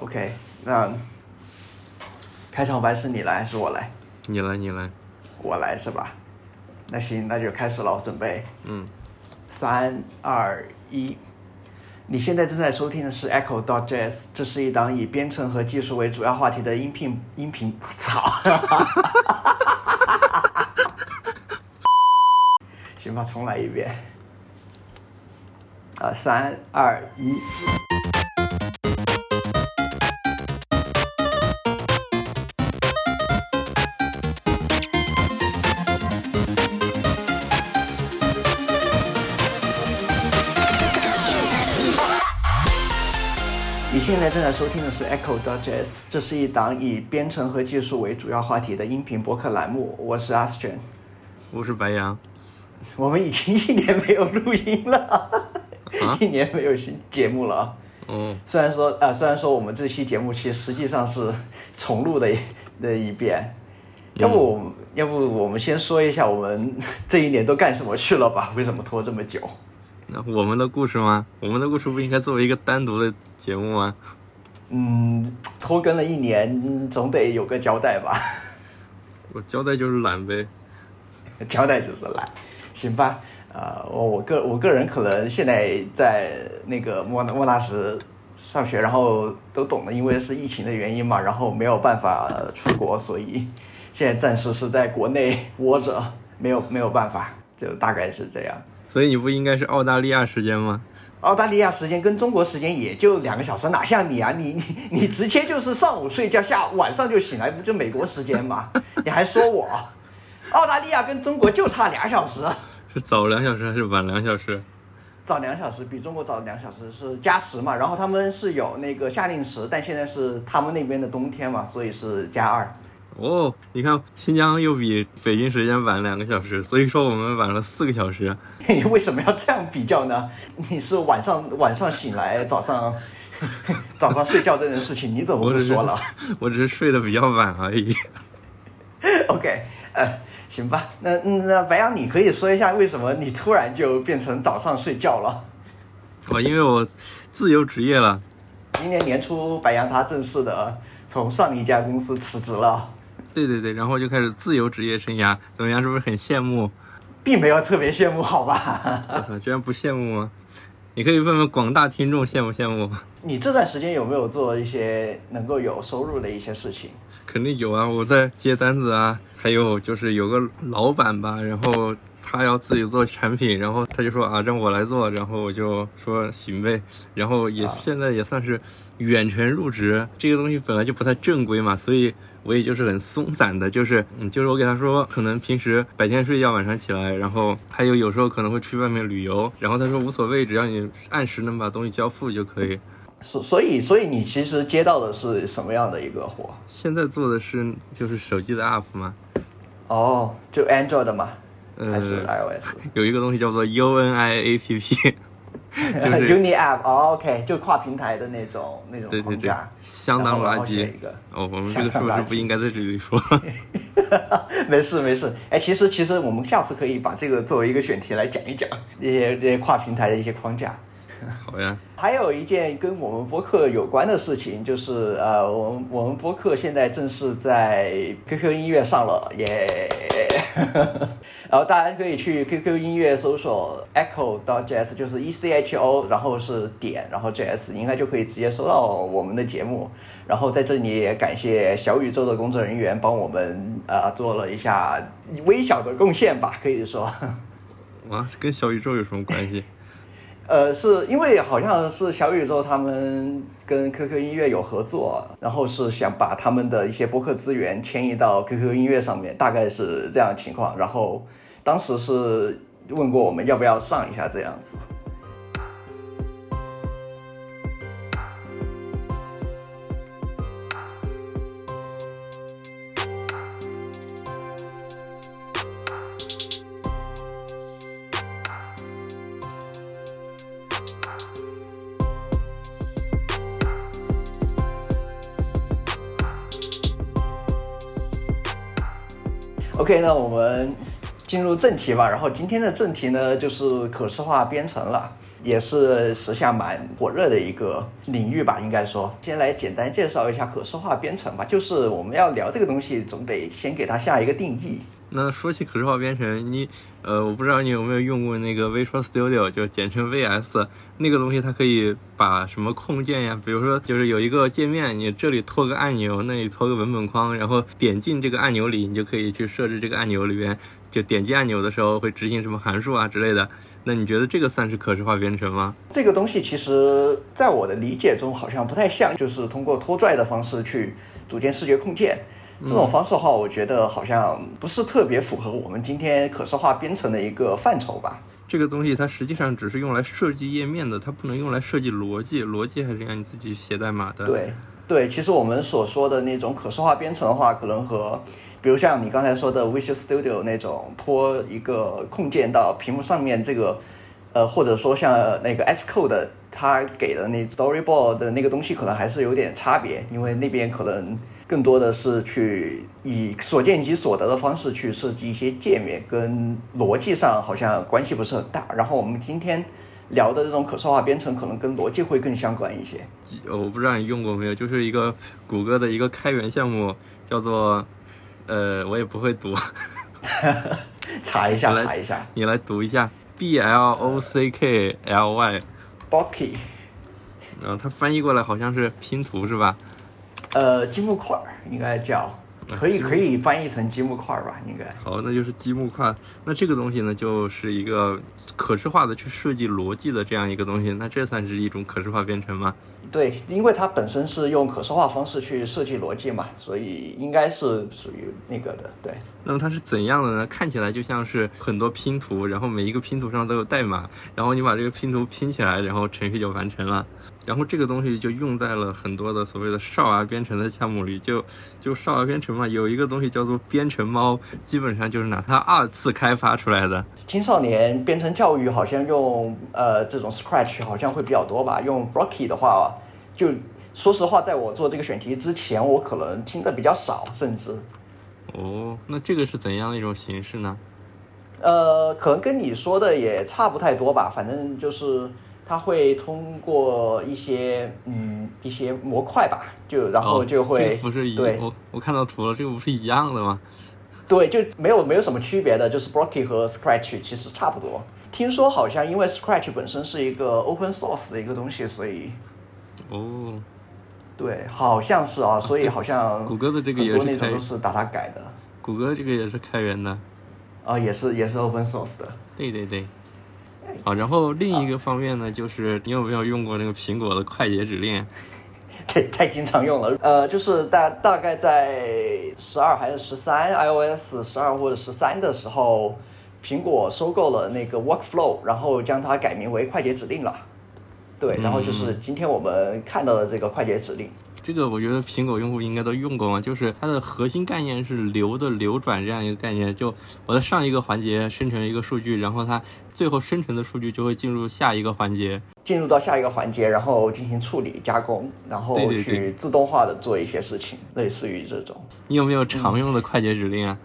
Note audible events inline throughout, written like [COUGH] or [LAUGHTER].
OK，那开场白是你来还是我来？你来，你来。我来是吧？那行，那就开始了，准备。嗯。三二一，你现在正在收听的是 Echo dot Jazz，这是一档以编程和技术为主要话题的音频音频。操！[LAUGHS] 行吧，重来一遍。啊，三二一。正在收听的是 Echo Jazz，这是一档以编程和技术为主要话题的音频博客栏目。我是 Astron，我是白羊。我们已经一年没有录音了，[LAUGHS] 一年没有新节目了。嗯，虽然说啊，虽然说我们这期节目其实实际上是重录的的一遍。要不我们，要不我们先说一下我们 [LAUGHS] 这一年都干什么去了吧？为什么拖这么久？那我们的故事吗？我们的故事不应该作为一个单独的节目吗？嗯，拖更了一年，总得有个交代吧。我交代就是懒呗。[LAUGHS] 交代就是懒，行吧？呃，我我个我个人可能现在在那个莫莫纳什上学，然后都懂了，因为是疫情的原因嘛，然后没有办法出国，所以现在暂时是在国内窝着，没有没有办法，就大概是这样。所以你不应该是澳大利亚时间吗？澳大利亚时间跟中国时间也就两个小时，哪像你啊？你你你直接就是上午睡觉，下晚上就醒来，不就美国时间吗？你还说我？澳大利亚跟中国就差俩小时，是早两小时还是晚两小时？早两小时，比中国早两小时，是加时嘛？然后他们是有那个夏令时，但现在是他们那边的冬天嘛，所以是加二。哦，你看新疆又比北京时间晚两个小时，所以说我们晚了四个小时。你 [LAUGHS] 为什么要这样比较呢？你是晚上晚上醒来，早上 [LAUGHS] 早上睡觉这件事情，你怎么不说了？我只是 [LAUGHS] 睡得比较晚而已。OK，呃，行吧，那那白羊，你可以说一下为什么你突然就变成早上睡觉了？哦，因为我自由职业了。今年年初，白羊他正式的从上一家公司辞职了。对对对，然后就开始自由职业生涯，怎么样？是不是很羡慕？并没有特别羡慕，好吧？我操，居然不羡慕吗？你可以问问广大听众羡不羡慕？你这段时间有没有做一些能够有收入的一些事情？肯定有啊，我在接单子啊，还有就是有个老板吧，然后他要自己做产品，然后他就说啊让我来做，然后我就说行呗，然后也现在也算是远程入职，这个东西本来就不太正规嘛，所以我也就是很松散的，就是嗯，就是我给他说，可能平时白天睡觉，晚上起来，然后还有有时候可能会去外面旅游，然后他说无所谓，只要你按时能把东西交付就可以。所所以所以你其实接到的是什么样的一个活？现在做的是就是手机的 app 吗？哦，就 Android 嘛，呃还是 iOS？[LAUGHS] 有一个东西叫做 UNI APP，[LAUGHS] 就是 Uni App，哦，OK，就跨平台的那种那种框架，，相当垃圾一个。哦，我们这个是不是不应该在这里说？[LAUGHS] 没事没事，哎，其实其实我们下次可以把这个作为一个选题来讲一讲，这些这些跨平台的一些框架。好呀，还有一件跟我们播客有关的事情，就是呃，我们我们播客现在正式在 QQ 音乐上了，耶！[LAUGHS] 然后大家可以去 QQ 音乐搜索 Echo 到 Jazz，就是 E C H O，然后是点，然后 Jazz，应该就可以直接收到我们的节目。然后在这里也感谢小宇宙的工作人员帮我们呃做了一下微小的贡献吧，可以说。哇，跟小宇宙有什么关系？呃，是因为好像是小宇宙他们跟 QQ 音乐有合作，然后是想把他们的一些播客资源迁移到 QQ 音乐上面，大概是这样情况。然后当时是问过我们要不要上一下这样子。OK，那我们进入正题吧。然后今天的正题呢，就是可视化编程了。也是时下蛮火热的一个领域吧，应该说。先来简单介绍一下可视化编程吧，就是我们要聊这个东西，总得先给它下一个定义。那说起可视化编程，你呃，我不知道你有没有用过那个 Visual Studio，就简称 VS，那个东西它可以把什么控件呀，比如说就是有一个界面，你这里拖个按钮，那里拖个文本框，然后点进这个按钮里，你就可以去设置这个按钮里边，就点击按钮的时候会执行什么函数啊之类的。那你觉得这个算是可视化编程吗？这个东西其实在我的理解中好像不太像，就是通过拖拽的方式去组建视觉控件。这种方式的话，我觉得好像不是特别符合我们今天可视化编程的一个范畴吧。这个东西它实际上只是用来设计页面的，它不能用来设计逻辑，逻辑还是让你自己写代码的。对对，其实我们所说的那种可视化编程的话，可能和比如像你刚才说的 Visual Studio 那种拖一个控件到屏幕上面这个，呃，或者说像那个 Xcode 它给的那 Storyboard 的那个东西，可能还是有点差别，因为那边可能。更多的是去以所见即所得的方式去设计一些界面，跟逻辑上好像关系不是很大。然后我们今天聊的这种可视化编程，可能跟逻辑会更相关一些。我不知道你用过没有，就是一个谷歌的一个开源项目，叫做呃，我也不会读，[LAUGHS] 查一下，查一下，你来读一下，B L O C K L Y，Blocky，然后它翻译过来好像是拼图是吧？呃，积木块应该叫，可以可以翻译成积木块吧？应该。好，那就是积木块。那这个东西呢，就是一个可视化的去设计逻辑的这样一个东西。那这算是一种可视化编程吗？对，因为它本身是用可视化方式去设计逻辑嘛，所以应该是属于那个的。对。那么它是怎样的呢？看起来就像是很多拼图，然后每一个拼图上都有代码，然后你把这个拼图拼起来，然后程序就完成了。然后这个东西就用在了很多的所谓的少儿编程的项目里，就就少儿编程嘛，有一个东西叫做编程猫，基本上就是拿它二次开发出来的。青少年编程教育好像用呃这种 Scratch 好像会比较多吧，用 Blocky 的话，就说实话，在我做这个选题之前，我可能听的比较少，甚至。哦，那这个是怎样的一种形式呢？呃，可能跟你说的也差不太多吧，反正就是。它会通过一些嗯一些模块吧，就然后就会不是一对，我我看到图了，这个不是一样的吗？对，就没有没有什么区别的，就是 Blocky 和 Scratch 其实差不多。听说好像因为 Scratch 本身是一个 Open Source 的一个东西，所以哦，对，好像是啊，所以好像谷歌的这个也是那种都是打它改的。谷歌这个也是开源的，啊，也是也是 Open Source 的。对对对。好，然后另一个方面呢，就是你有没有用过那个苹果的快捷指令？[LAUGHS] 太太经常用了。呃，就是大大概在十二还是十三 iOS 十二或者十三的时候，苹果收购了那个 Workflow，然后将它改名为快捷指令了。对，然后就是今天我们看到的这个快捷指令。这个我觉得苹果用户应该都用过嘛，就是它的核心概念是流的流转这样一个概念。就我在上一个环节生成一个数据，然后它最后生成的数据就会进入下一个环节，进入到下一个环节，然后进行处理加工，然后去自动化的做一些事情，类似于这种。你有没有常用的快捷指令啊？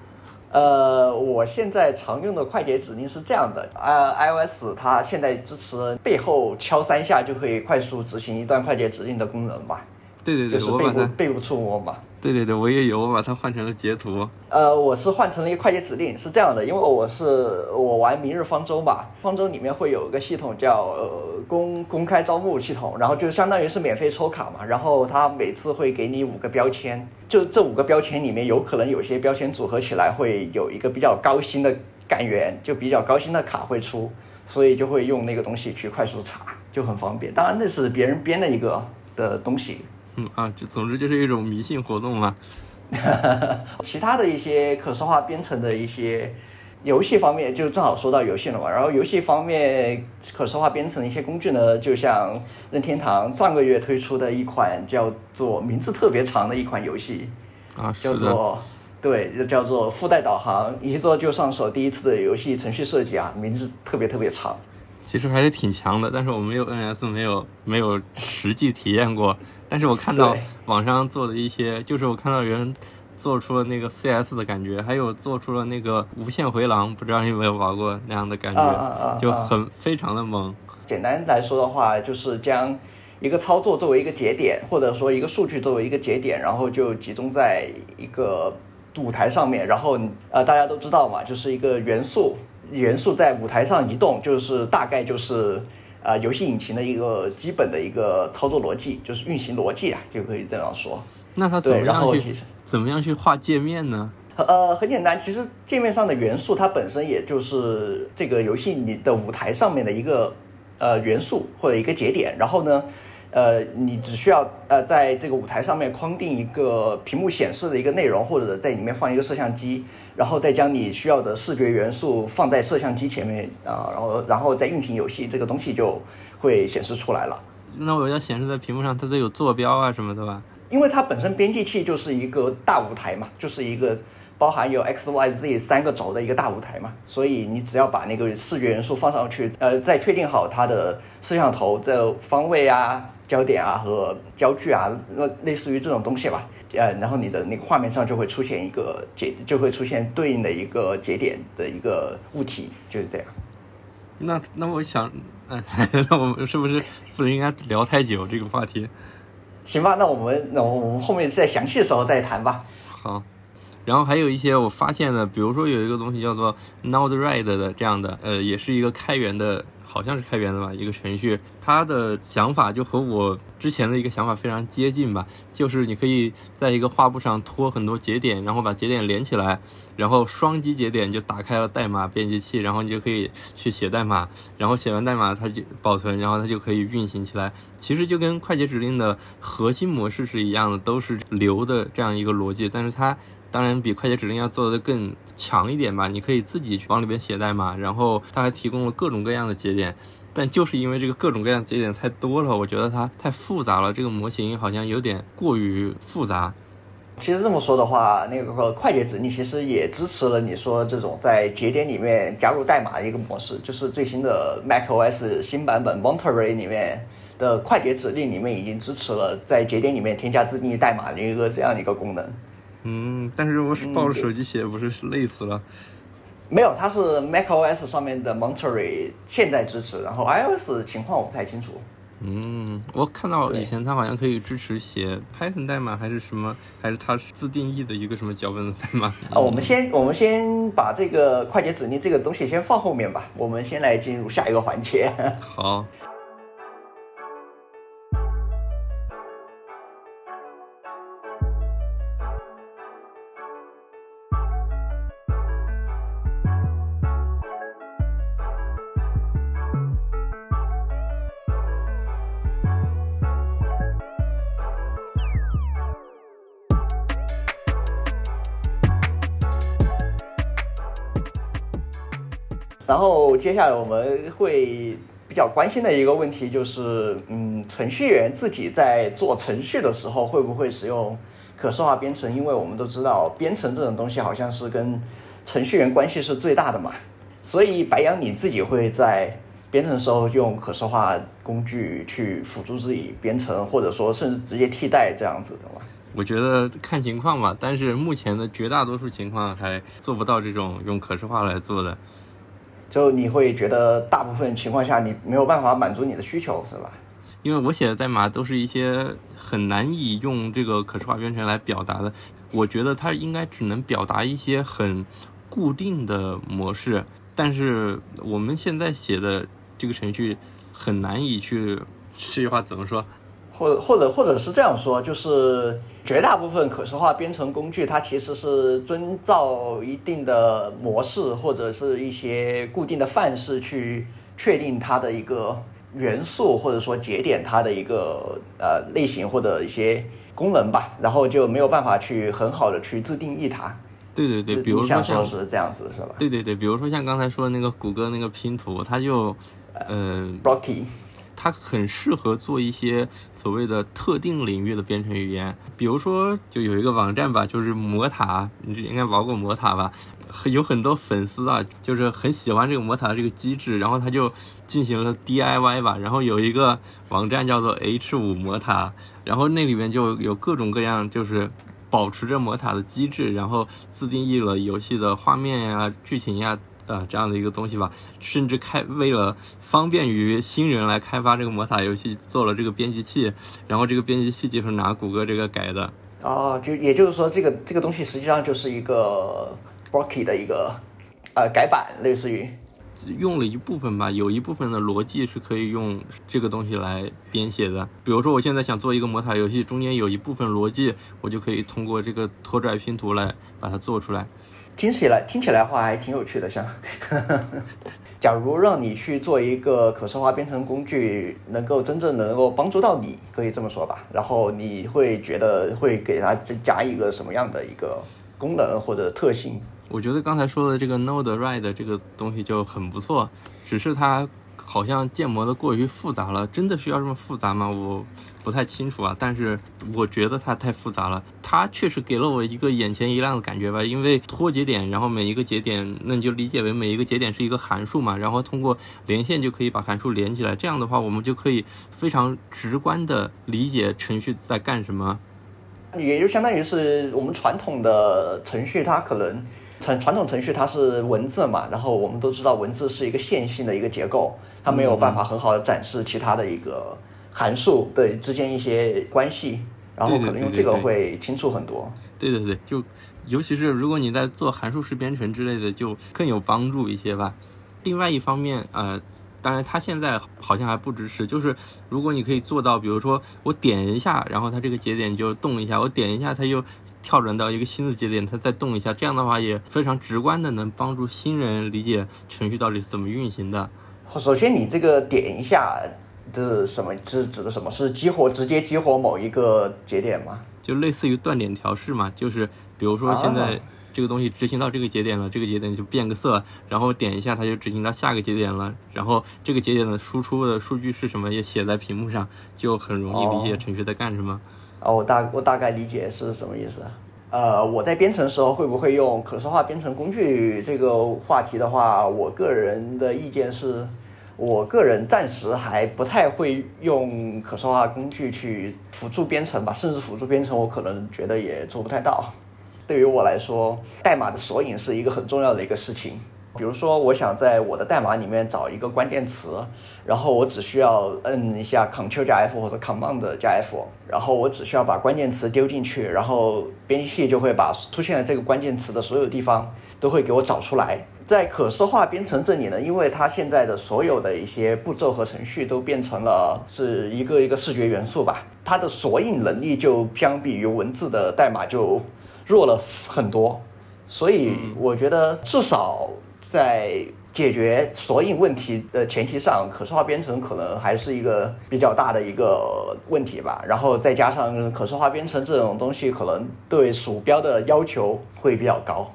呃，我现在常用的快捷指令是这样的，呃，iOS 它现在支持背后敲三下就可以快速执行一段快捷指令的功能吧。对对对，就是背部背部触摸嘛。对对对，我也有，我把它换成了截图。呃，我是换成了一个快捷指令，是这样的，因为我是我玩《明日方舟》吧，方舟里面会有一个系统叫呃公公开招募系统，然后就相当于是免费抽卡嘛，然后它每次会给你五个标签，就这五个标签里面有可能有些标签组合起来会有一个比较高薪的感源，就比较高薪的卡会出，所以就会用那个东西去快速查，就很方便。当然那是别人编的一个的东西。啊，就总之就是一种迷信活动嘛。[LAUGHS] 其他的一些可视化编程的一些游戏方面，就正好说到游戏了嘛。然后游戏方面可视化编程的一些工具呢，就像任天堂上个月推出的一款叫做名字特别长的一款游戏啊，叫做对，就叫做附带导航，一做就上手第一次的游戏程序设计啊，名字特别特别长。其实还是挺强的，但是我没有 NS，没有没有实际体验过。但是我看到网上做的一些，就是我看到人做出了那个 CS 的感觉，还有做出了那个无限回廊，不知道你有没有玩过那样的感觉，就很非常的猛。简单来说的话，就是将一个操作作为一个节点，或者说一个数据作为一个节点，然后就集中在一个舞台上面。然后呃，大家都知道嘛，就是一个元素，元素在舞台上移动，就是大概就是呃游戏引擎的一个基本的一个操作逻辑，就是运行逻辑啊，就可以这样说。那它怎么样去后怎么样去画界面呢？呃，很简单，其实界面上的元素它本身也就是这个游戏你的舞台上面的一个呃元素或者一个节点，然后呢，呃，你只需要呃在这个舞台上面框定一个屏幕显示的一个内容，或者在里面放一个摄像机，然后再将你需要的视觉元素放在摄像机前面啊、然后然后再运行游戏，这个东西就会显示出来了。那我要显示在屏幕上，它都有坐标啊什么的吧？因为它本身编辑器就是一个大舞台嘛，就是一个包含有 x、y、z 三个轴的一个大舞台嘛，所以你只要把那个视觉元素放上去，呃，再确定好它的摄像头的方位啊、焦点啊和焦距啊，那类似于这种东西吧，呃，然后你的那个画面上就会出现一个节，就会出现对应的一个节点的一个物体，就是这样。那那我想，嗯，[LAUGHS] 那我们是不是不应该聊太久这个话题？行吧，那我们那我们后面再详细的时候再谈吧。好，然后还有一些我发现的，比如说有一个东西叫做 Node-RED 的这样的，呃，也是一个开源的，好像是开源的吧，一个程序。它的想法就和我之前的一个想法非常接近吧，就是你可以在一个画布上拖很多节点，然后把节点连起来，然后双击节点就打开了代码编辑器，然后你就可以去写代码，然后写完代码它就保存，然后它就可以运行起来。其实就跟快捷指令的核心模式是一样的，都是流的这样一个逻辑，但是它当然比快捷指令要做的更强一点吧。你可以自己去往里边写代码，然后它还提供了各种各样的节点。但就是因为这个各种各样的节点太多了，我觉得它太复杂了，这个模型好像有点过于复杂。其实这么说的话，那个快捷指令其实也支持了你说这种在节点里面加入代码的一个模式，就是最新的 macOS 新版本 Monterey 里面的快捷指令里面已经支持了在节点里面添加自定义代码的一个这样的一个功能。嗯，但是我是抱着手机写，不是累死了。没有，它是 macOS 上面的 Monterey 现在支持，然后 iOS 情况我不太清楚。嗯，我看到以前它好像可以支持写 Python 代码，还是什么，还是它是自定义的一个什么脚本的代码。啊，我们先我们先把这个快捷指令这个东西先放后面吧，我们先来进入下一个环节。[LAUGHS] 好，然后接下来我们会比较关心的一个问题就是，嗯，程序员自己在做程序的时候会不会使用可视化编程？因为我们都知道编程这种东西好像是跟程序员关系是最大的嘛。所以白羊你自己会在编程的时候用可视化工具去辅助自己编程，或者说甚至直接替代这样子的吗？我觉得看情况吧，但是目前的绝大多数情况还做不到这种用可视化来做的。就你会觉得大部分情况下你没有办法满足你的需求，是吧？因为我写的代码都是一些很难以用这个可视化编程来表达的，我觉得它应该只能表达一些很固定的模式，但是我们现在写的这个程序很难以去这句话怎么说？或者或者或者是这样说，就是绝大部分可视化编程工具，它其实是遵照一定的模式或者是一些固定的范式去确定它的一个元素或者说节点它的一个呃类型或者一些功能吧，然后就没有办法去很好的去自定义它。对对对，比如说像说是这样子是吧对对对，比如说像刚才说的那个谷歌那个拼图，它就，呃，？Blocky 它很适合做一些所谓的特定领域的编程语言，比如说就有一个网站吧，就是魔塔，你应该玩过魔塔吧？有很多粉丝啊，就是很喜欢这个魔塔的这个机制，然后他就进行了 DIY 吧，然后有一个网站叫做 H 五魔塔，然后那里面就有各种各样就是。保持着魔塔的机制，然后自定义了游戏的画面呀、剧情呀，呃这样的一个东西吧，甚至开为了方便于新人来开发这个魔塔游戏，做了这个编辑器，然后这个编辑器就是拿谷歌这个改的。哦，就也就是说，这个这个东西实际上就是一个 Blocky 的一个呃改版，类似于。用了一部分吧，有一部分的逻辑是可以用这个东西来编写的。比如说，我现在想做一个魔塔游戏，中间有一部分逻辑，我就可以通过这个拖拽拼图来把它做出来。听起来听起来话还挺有趣的，像，[LAUGHS] 假如让你去做一个可视化编程工具，能够真正能够帮助到你，可以这么说吧。然后你会觉得会给它加一个什么样的一个功能或者特性？我觉得刚才说的这个 Node Ride 这个东西就很不错，只是它好像建模的过于复杂了。真的需要这么复杂吗？我不太清楚啊。但是我觉得它太复杂了。它确实给了我一个眼前一亮的感觉吧，因为拖节点，然后每一个节点，那你就理解为每一个节点是一个函数嘛，然后通过连线就可以把函数连起来。这样的话，我们就可以非常直观的理解程序在干什么。也就相当于是我们传统的程序，它可能。传传统程序它是文字嘛，然后我们都知道文字是一个线性的一个结构，它没有办法很好的展示其他的一个函数的之间一些关系，然后可能用这个会清楚很多。对对对，就尤其是如果你在做函数式编程之类的，就更有帮助一些吧。另外一方面，呃。当然，它现在好像还不支持。就是如果你可以做到，比如说我点一下，然后它这个节点就动一下；我点一下，它就跳转到一个新的节点，它再动一下。这样的话也非常直观的能帮助新人理解程序到底是怎么运行的。首先，你这个点一下这什么是指的什么？是激活直接激活某一个节点吗？就类似于断点调试嘛。就是比如说现在。这个东西执行到这个节点了，这个节点就变个色，然后点一下它就执行到下个节点了，然后这个节点的输出的数据是什么也写在屏幕上，就很容易理解程序在干什么。哦，我大我大概理解是什么意思。呃，我在编程的时候会不会用可视化编程工具这个话题的话，我个人的意见是，我个人暂时还不太会用可视化工具去辅助编程吧，甚至辅助编程我可能觉得也做不太到。对于我来说，代码的索引是一个很重要的一个事情。比如说，我想在我的代码里面找一个关键词，然后我只需要摁一下 Ctrl 加 F 或者 Command 加 F，然后我只需要把关键词丢进去，然后编辑器就会把出现的这个关键词的所有地方都会给我找出来。在可视化编程这里呢，因为它现在的所有的一些步骤和程序都变成了是一个一个视觉元素吧，它的索引能力就相比于文字的代码就。弱了很多，所以我觉得至少在解决索引问题的前提上，可视化编程可能还是一个比较大的一个问题吧。然后再加上可视化编程这种东西，可能对鼠标的要求会比较高。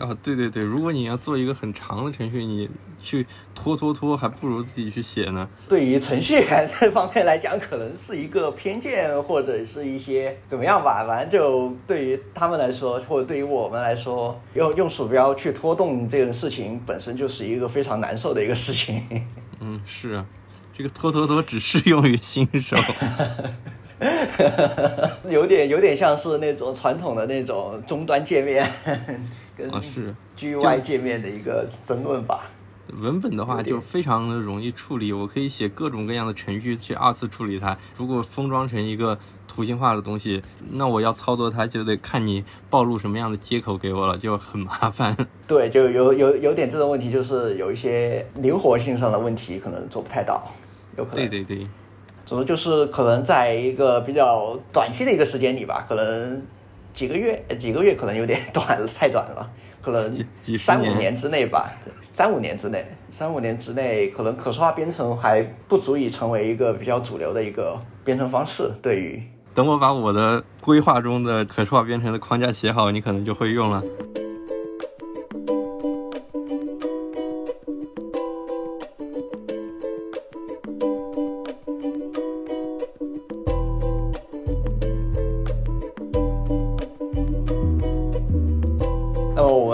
哦，对对对，如果你要做一个很长的程序，你去拖拖拖，还不如自己去写呢。对于程序员这方面来讲，可能是一个偏见，或者是一些怎么样吧。反正就对于他们来说，或者对于我们来说，用用鼠标去拖动这个事情，本身就是一个非常难受的一个事情。[LAUGHS] 嗯，是啊，这个拖拖拖只适用于新手。[LAUGHS] 有点有点像是那种传统的那种终端界面。跟是 GUI 界面的一个争论吧。文本的话就非常的容易处理，我可以写各种各样的程序去二次处理它。如果封装成一个图形化的东西，那我要操作它就得看你暴露什么样的接口给我了，就很麻烦。[LAUGHS] 对，就有有有点这种问题，就是有一些灵活性上的问题，可能做不太到，有可能。对对对，总之就是可能在一个比较短期的一个时间里吧，可能。几个月，几个月可能有点短了，太短了，[LAUGHS] 可能三五年之内吧，三五年之内，三五年之内，可能可视化编程还不足以成为一个比较主流的一个编程方式。对于，等我把我的规划中的可视化编程的框架写好，你可能就会用了。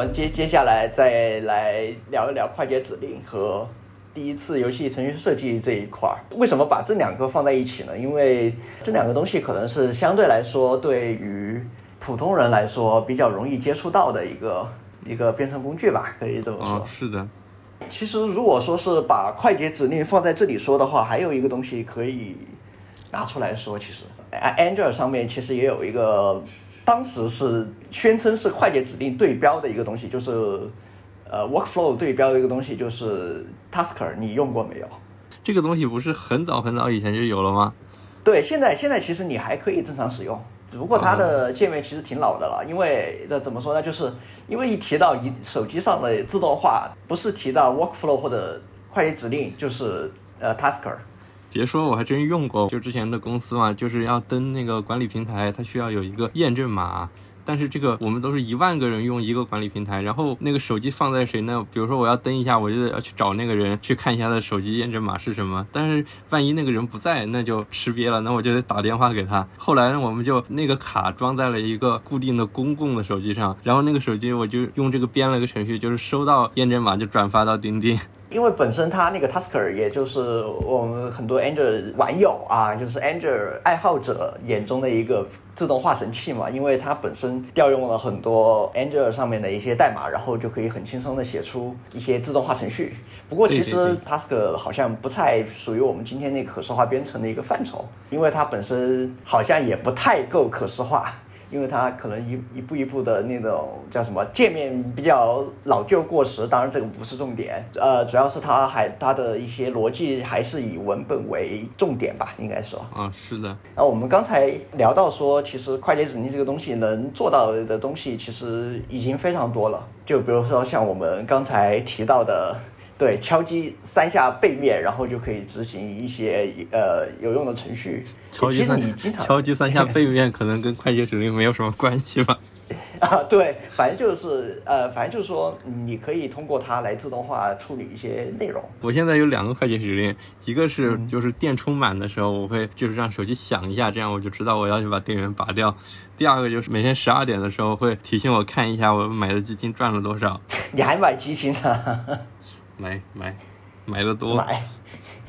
接接下来再来聊一聊快捷指令和第一次游戏程序设计这一块儿。为什么把这两个放在一起呢？因为这两个东西可能是相对来说对于普通人来说比较容易接触到的一个一个编程工具吧，可以这么说。是的，其实如果说是把快捷指令放在这里说的话，还有一个东西可以拿出来说。其实，Android 上面其实也有一个，当时是宣称是快捷指令对标的一个东西，就是呃 Workflow 对标的一个东西，就是 Tasker。你用过没有？这个东西不是很早很早以前就有了吗？对，现在现在其实你还可以正常使用。只不过它的界面其实挺老的了，因为这怎么说呢？就是因为一提到一手机上的自动化，不是提到 workflow 或者快捷指令，就是呃 tasker。别说，我还真用过，就之前的公司嘛，就是要登那个管理平台，它需要有一个验证码。但是这个我们都是一万个人用一个管理平台，然后那个手机放在谁呢？比如说我要登一下，我就得要去找那个人去看一下他的手机验证码是什么。但是万一那个人不在，那就吃瘪了，那我就得打电话给他。后来呢，我们就那个卡装在了一个固定的公共的手机上，然后那个手机我就用这个编了个程序，就是收到验证码就转发到钉钉。因为本身它那个 Tasker 也就是我们很多 Android 网友啊，就是 Android 爱好者眼中的一个自动化神器嘛。因为它本身调用了很多 Android 上面的一些代码，然后就可以很轻松的写出一些自动化程序。不过其实 Tasker 好像不太属于我们今天那可视化编程的一个范畴，因为它本身好像也不太够可视化。因为它可能一一步一步的那种叫什么界面比较老旧过时，当然这个不是重点，呃，主要是它还它的一些逻辑还是以文本为重点吧，应该说。啊，是的。那我们刚才聊到说，其实快捷指令这个东西能做到的东西，其实已经非常多了。就比如说像我们刚才提到的。对，敲击三下背面，然后就可以执行一些呃有用的程序。敲击三，敲击三下背面可能跟快捷指令没有什么关系吧？[LAUGHS] 啊，对，反正就是呃，反正就是说，你可以通过它来自动化处理一些内容。我现在有两个快捷指令，一个是就是电充满的时候，我会就是让手机响一下，这样我就知道我要去把电源拔掉。第二个就是每天十二点的时候会提醒我看一下我买的基金赚了多少。[LAUGHS] 你还买基金呢？买买买的多，买，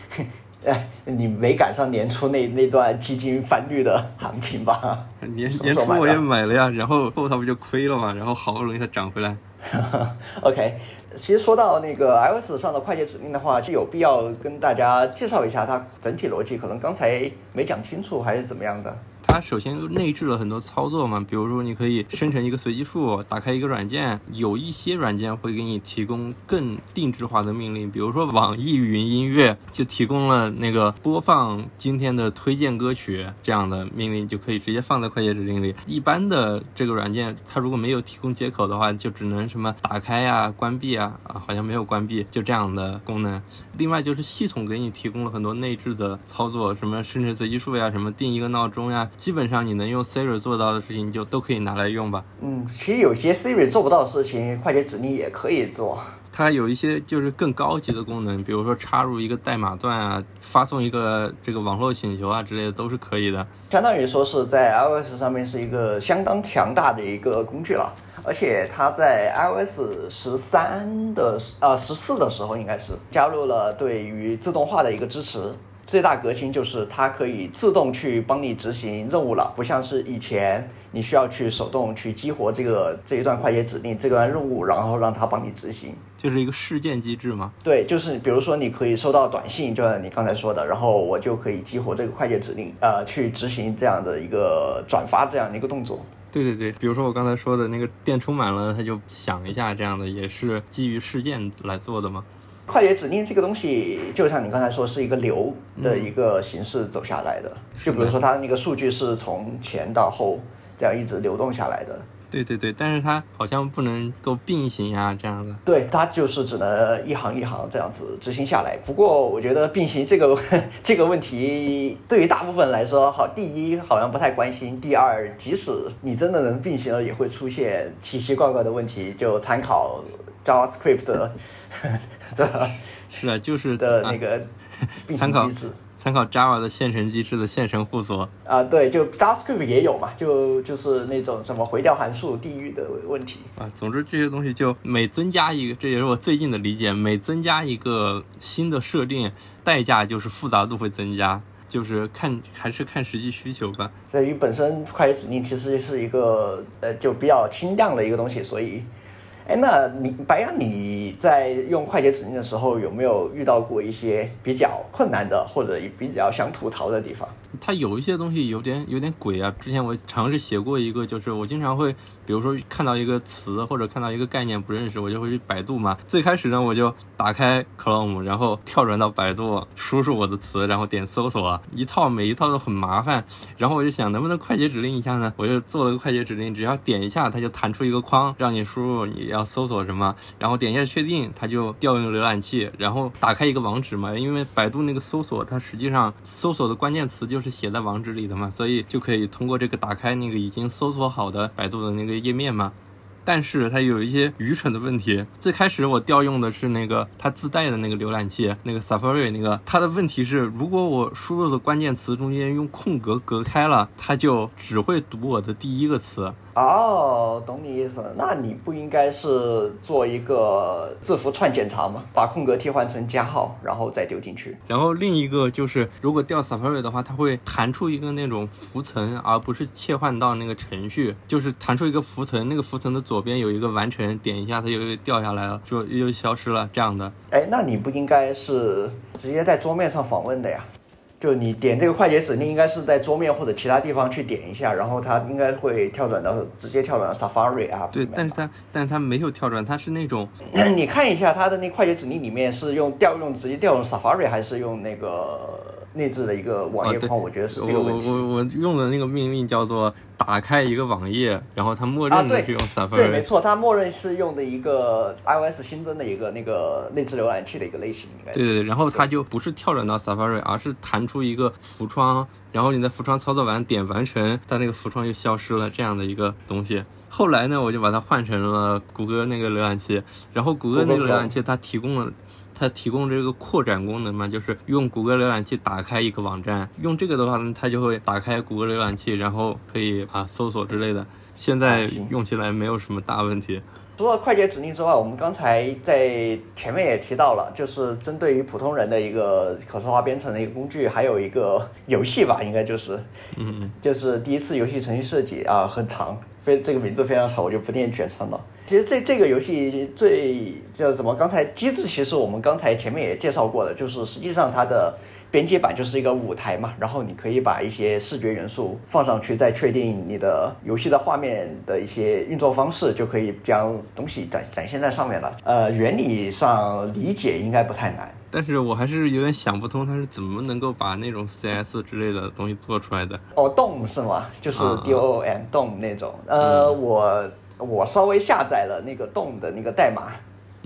[LAUGHS] 哎，你没赶上年初那那段基金翻绿的行情吧？[LAUGHS] 年年初我也买了呀，然后后它不就亏了嘛？然后好不容易它涨回来。[LAUGHS] OK，其实说到那个 iOS 上的快捷指令的话，就有必要跟大家介绍一下它整体逻辑，可能刚才没讲清楚还是怎么样的。它首先内置了很多操作嘛，比如说你可以生成一个随机数，打开一个软件，有一些软件会给你提供更定制化的命令，比如说网易云音乐就提供了那个播放今天的推荐歌曲这样的命令，就可以直接放在快捷指令里。一般的这个软件它如果没有提供接口的话，就只能什么打开呀、关闭啊，啊好像没有关闭，就这样的功能。另外就是系统给你提供了很多内置的操作，什么生成随机数呀，什么定一个闹钟呀。基本上你能用 Siri 做到的事情，就都可以拿来用吧。嗯，其实有些 Siri 做不到的事情，快捷指令也可以做。它有一些就是更高级的功能，比如说插入一个代码段啊，发送一个这个网络请求啊之类的，都是可以的。相当于说是在 iOS 上面是一个相当强大的一个工具了，而且它在 iOS 十三的呃十四的时候，应该是加入了对于自动化的一个支持。最大革新就是它可以自动去帮你执行任务了，不像是以前你需要去手动去激活这个这一段快捷指令这段任务，然后让它帮你执行，就是一个事件机制吗？对，就是比如说你可以收到短信，就像你刚才说的，然后我就可以激活这个快捷指令，呃，去执行这样的一个转发这样的一个动作。对对对，比如说我刚才说的那个电充满了，它就响一下，这样的也是基于事件来做的吗？快捷指令这个东西，就像你刚才说，是一个流的一个形式走下来的。就比如说，它那个数据是从前到后这样一直流动下来的。对对对，但是它好像不能够并行啊，这样的。对，它就是只能一行一行这样子执行下来。不过，我觉得并行这个 [LAUGHS] 这个问题，对于大部分来说，好，第一好像不太关心，第二，即使你真的能并行了，也会出现奇奇怪怪的问题。就参考 JavaScript 的。[LAUGHS] 对，是啊，就是的那个参考参考 Java 的线程机制的线程互锁啊，对，就 JavaScript 也有嘛，就就是那种什么回调函数地域的问题啊。总之这些东西就每增加一个，这也是我最近的理解，每增加一个新的设定，代价就是复杂度会增加，就是看还是看实际需求吧。在于本身快捷指令其实是一个呃就比较轻量的一个东西，所以。哎，那你白羊，你在用快捷指令的时候，有没有遇到过一些比较困难的，或者比较想吐槽的地方？它有一些东西有点有点鬼啊！之前我尝试写过一个，就是我经常会，比如说看到一个词或者看到一个概念不认识，我就会去百度嘛。最开始呢，我就打开 Chrome，然后跳转到百度，输入我的词，然后点搜索，一套每一套都很麻烦。然后我就想，能不能快捷指令一下呢？我就做了个快捷指令，只要点一下，它就弹出一个框，让你输入你要搜索什么，然后点一下确定，它就调用浏览器，然后打开一个网址嘛。因为百度那个搜索，它实际上搜索的关键词就是写在网址里的嘛，所以就可以通过这个打开那个已经搜索好的百度的那个 [LAUGHS] 页面嘛。但是它有一些愚蠢的问题。最开始我调用的是那个它自带的那个浏览器，那个 Safari 那个，它的问题是，如果我输入的关键词中间用空格隔开了，它就只会读我的第一个词。哦，懂你意思。那你不应该是做一个字符串检查吗？把空格替换成加号，然后再丢进去。然后另一个就是，如果调 Safari 的话，它会弹出一个那种浮层，而不是切换到那个程序，就是弹出一个浮层，那个浮层的左边有一个完成，点一下它就掉下来了，就又消失了这样的。哎，那你不应该是直接在桌面上访问的呀？就你点这个快捷指令，应该是在桌面或者其他地方去点一下，然后它应该会跳转到直接跳转到 Safari App。对，但是它但是它没有跳转，它是那种，[COUGHS] 你看一下它的那快捷指令里面是用调用直接调用 Safari 还是用那个？内置的一个网页框，我觉得是这个问题。我我我用的那个命令叫做打开一个网页，然后它默认的是用 Safari。对，没错，它默认是用的一个 iOS 新增的一个那个内置浏览器的一个类型，应该是。对对对，然后它就不是跳转到 Safari，而是弹出一个浮窗，然后你在浮窗操作完点完成，它那个浮窗就消失了，这样的一个东西。后来呢，我就把它换成了谷歌那个浏览器，然后谷歌那个浏览器它提供了。它提供这个扩展功能嘛，就是用谷歌浏览器打开一个网站，用这个的话呢，它就会打开谷歌浏览器，然后可以啊搜索之类的。现在用起来没有什么大问题。除了快捷指令之外，我们刚才在前面也提到了，就是针对于普通人的一个可视化编程的一个工具，还有一个游戏吧，应该就是，嗯，就是第一次游戏程序设计啊，很长。非这个名字非常长，我就不念全称了。其实这这个游戏最叫什么？刚才机制其实我们刚才前面也介绍过了，就是实际上它的边界板就是一个舞台嘛，然后你可以把一些视觉元素放上去，再确定你的游戏的画面的一些运作方式，就可以将东西展展现在上面了。呃，原理上理解应该不太难。但是我还是有点想不通，他是怎么能够把那种 CS 之类的东西做出来的？哦，DOM 是吗？就是 DOM DOM 那种。呃，我我稍微下载了那个 DOM 的那个代码。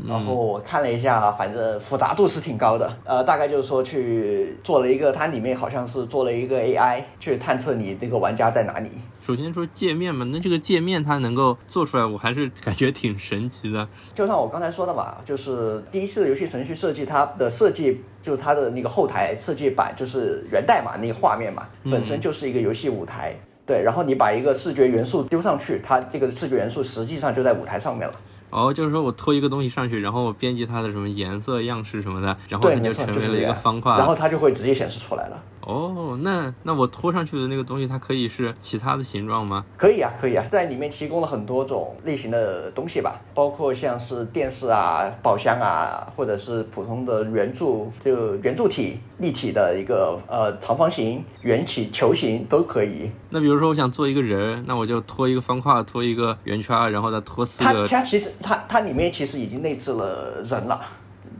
然后我看了一下，反正复杂度是挺高的。呃，大概就是说去做了一个，它里面好像是做了一个 AI 去探测你这个玩家在哪里。首先说界面嘛，那这个界面它能够做出来，我还是感觉挺神奇的。就像我刚才说的嘛，就是第一次的游戏程序设计，它的设计就是它的那个后台设计版，就是源代码那个画面嘛，本身就是一个游戏舞台。对，然后你把一个视觉元素丢上去，它这个视觉元素实际上就在舞台上面了。哦，就是说我拖一个东西上去，然后我编辑它的什么颜色、样式什么的，然后它就成为了一个方块，然后它就会直接显示出来了。哦，那那我拖上去的那个东西，它可以是其他的形状吗？可以啊，可以啊，在里面提供了很多种类型的东西吧，包括像是电视啊、宝箱啊，或者是普通的圆柱，就圆柱体、立体的一个呃长方形、圆体、球形都可以。那比如说我想做一个人，那我就拖一个方块，拖一个圆圈，然后再拖四个。它它其实它它里面其实已经内置了人了。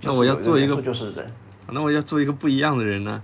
那我要做一个就是人。那我要做一个不一样的人呢？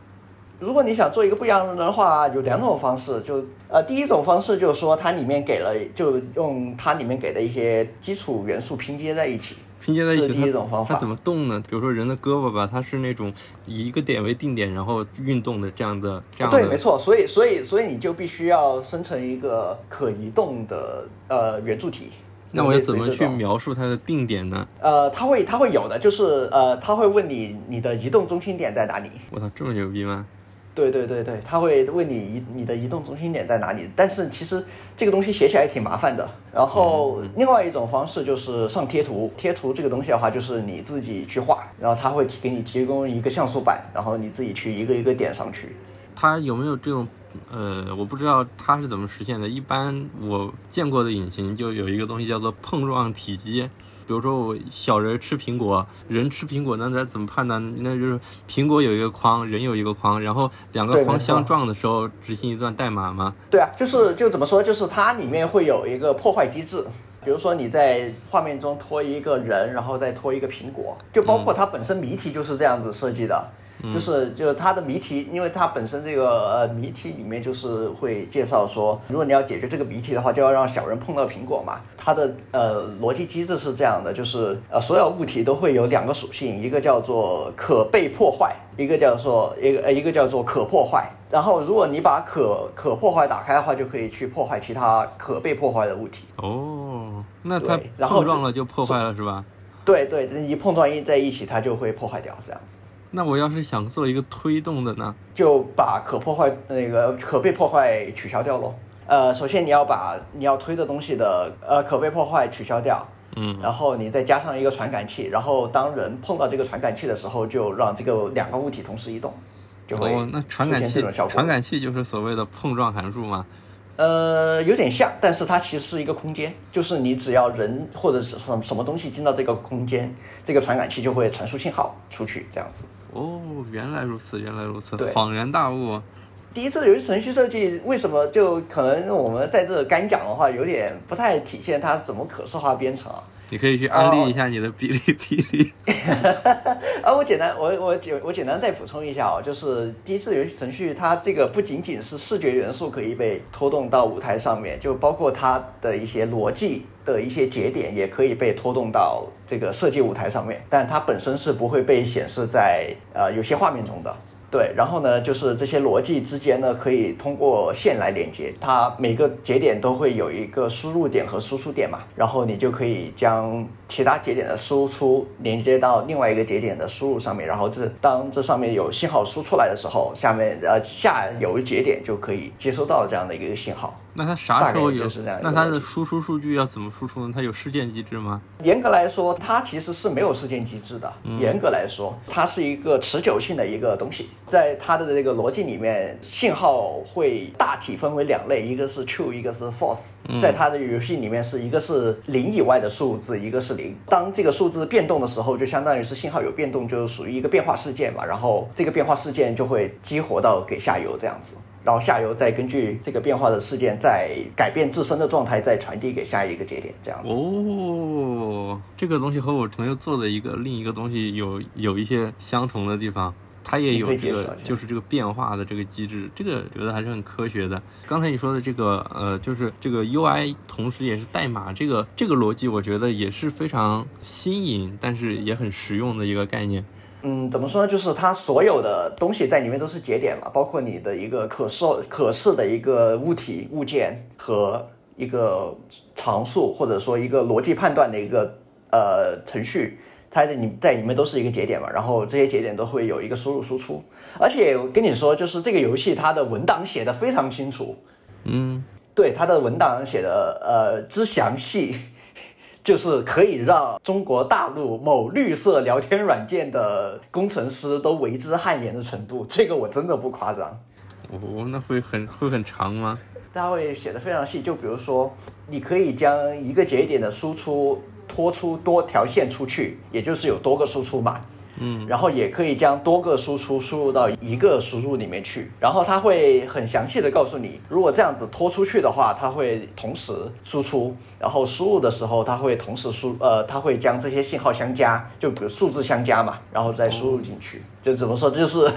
如果你想做一个不一样的人的话，有两种方式，就呃，第一种方式就是说它里面给了，就用它里面给的一些基础元素拼接在一起，拼接在一起。第一种方法。它怎么动呢？比如说人的胳膊吧，它是那种以一个点为定点，然后运动的这样的这样。对，没错。所以所以所以你就必须要生成一个可移动的呃圆柱体。那我要怎么去描述它的定点呢？呃，它会它会有的，就是呃，它会问你你的移动中心点在哪里。我操，这么牛逼吗？对对对对，他会问你移你的移动中心点在哪里，但是其实这个东西写起来挺麻烦的。然后另外一种方式就是上贴图，贴图这个东西的话，就是你自己去画，然后他会提给你提供一个像素板，然后你自己去一个一个点上去。它有没有这种？呃，我不知道它是怎么实现的。一般我见过的引擎就有一个东西叫做碰撞体积。比比如说我小人吃苹果，人吃苹果，那咱怎么判断？那就是苹果有一个框，人有一个框，然后两个框相撞的时候执行一段代码吗？对啊，就是就怎么说，就是它里面会有一个破坏机制。比如说你在画面中拖一个人，然后再拖一个苹果，就包括它本身谜题就是这样子设计的。就是就是它的谜题，因为它本身这个呃谜题里面就是会介绍说，如果你要解决这个谜题的话，就要让小人碰到苹果嘛。它的呃逻辑机制是这样的，就是呃所有物体都会有两个属性，一个叫做可被破坏，一个叫做一个呃一个叫做可破坏。然后如果你把可可破坏打开的话，就可以去破坏其他可被破坏的物体。哦，那它碰撞了就破坏了是吧？对对，一碰撞一在一起，它就会破坏掉这样子。那我要是想做一个推动的呢？就把可破坏那个可被破坏取消掉喽。呃，首先你要把你要推的东西的呃可被破坏取消掉，嗯，然后你再加上一个传感器，然后当人碰到这个传感器的时候，就让这个两个物体同时移动，就会那传感器传感器就是所谓的碰撞函数吗？呃，有点像，但是它其实是一个空间，就是你只要人或者是什什么东西进到这个空间，这个传感器就会传输信号出去，这样子。哦，原来如此，原来如此，恍然大悟。第一次游戏程序设计，为什么就可能我们在这干讲的话，有点不太体现它怎么可视化编程。你可以去安利一下你的哔哩哔哩。[LAUGHS] 啊，我简单，我我简我简单再补充一下哦，就是第一次游戏程序，它这个不仅仅是视觉元素可以被拖动到舞台上面，就包括它的一些逻辑的一些节点也可以被拖动到这个设计舞台上面，但它本身是不会被显示在呃有些画面中的。对，然后呢，就是这些逻辑之间呢，可以通过线来连接，它每个节点都会有一个输入点和输出点嘛，然后你就可以将其他节点的输出连接到另外一个节点的输入上面，然后这当这上面有信号输出来的时候，下面呃下游节点就可以接收到这样的一个信号。那它啥时候有？那它的输出数据要怎么输出呢？它有事件机制吗？严格来说，它其实是没有事件机制的。严格来说，它是一个持久性的一个东西。在它的这个逻辑里面，信号会大体分为两类，一个是 true，一个是 false。在它的游戏里面，是一个是零以外的数字，一个是当这个数字变动的时候，就相当于是信号有变动，就属于一个变化事件嘛。然后这个变化事件就会激活到给下游这样子。然后下游再根据这个变化的事件，再改变自身的状态，再传递给下一个节点，这样子。哦，这个东西和我朋友做的一个另一个东西有有一些相同的地方，它也有这个就是这个变化的这个机制，这个觉得还是很科学的。刚才你说的这个呃，就是这个 UI 同时也是代码，这个这个逻辑我觉得也是非常新颖，但是也很实用的一个概念。嗯，怎么说呢？就是它所有的东西在里面都是节点嘛，包括你的一个可视可视的一个物体物件和一个常数，或者说一个逻辑判断的一个呃程序，它在你在里面都是一个节点嘛。然后这些节点都会有一个输入输出，而且我跟你说，就是这个游戏它的文档写的非常清楚，嗯，对，它的文档写的呃之详细。就是可以让中国大陆某绿色聊天软件的工程师都为之汗颜的程度，这个我真的不夸张。哦，那会很会很长吗？它会写的非常细，就比如说，你可以将一个节点的输出拖出多条线出去，也就是有多个输出嘛。嗯，然后也可以将多个输出输入到一个输入里面去，然后它会很详细的告诉你，如果这样子拖出去的话，它会同时输出，然后输入的时候，它会同时输，呃，它会将这些信号相加，就比如数字相加嘛，然后再输入进去。就怎么说，就是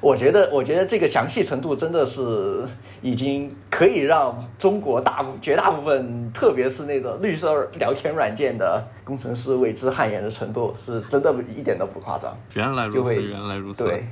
我觉得，我觉得这个详细程度真的是已经可以让中国大部绝大部分，特别是那种绿色聊天软件的工程师为之汗颜的程度，是真的一点都不夸张。原来如此，原来如此。对，